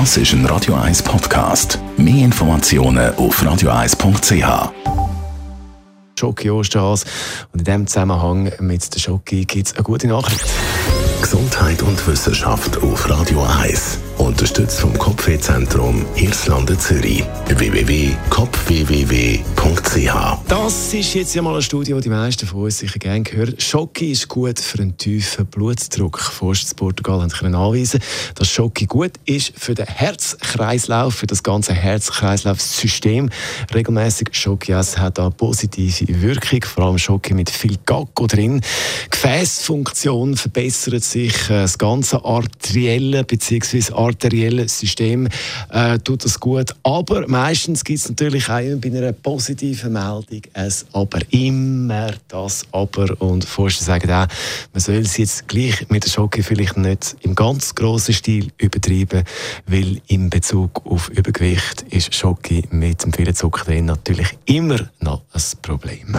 Das ist ein Radio 1 Podcast. Mehr Informationen auf radio1.ch. Schoki Osterhas. Und in diesem Zusammenhang mit der Schoki gibt es eine gute Nachricht. Gesundheit und Wissenschaft auf Radio 1. Unterstützt vom Kopfwehzentrum Irlande Zürich. www.kopfwww.ch Das ist jetzt ja mal eine Studie, die meisten von uns sicher gerne hören. Schoki ist gut für einen tiefen Blutdruck. Forscher in Portugal können anweisen, dass Schoki gut ist für den Herzkreislauf, für das ganze Herz-Kreislauf-System. Regelmäßig Schoki essen hat da positive Wirkung, vor allem Schoki mit viel Gacko drin. Gefäßfunktion verbessert sich, äh, das ganze arterielle bzw arterielle System äh, tut das gut. Aber meistens gibt es natürlich auch bei einer positiven Meldung ein Aber. Immer das Aber. Und Forscher sagen auch, man soll es jetzt gleich mit der Schocke vielleicht nicht im ganz grossen Stil übertreiben, weil in Bezug auf Übergewicht ist Schocke mit dem vielen Zucker drin natürlich immer noch ein Problem.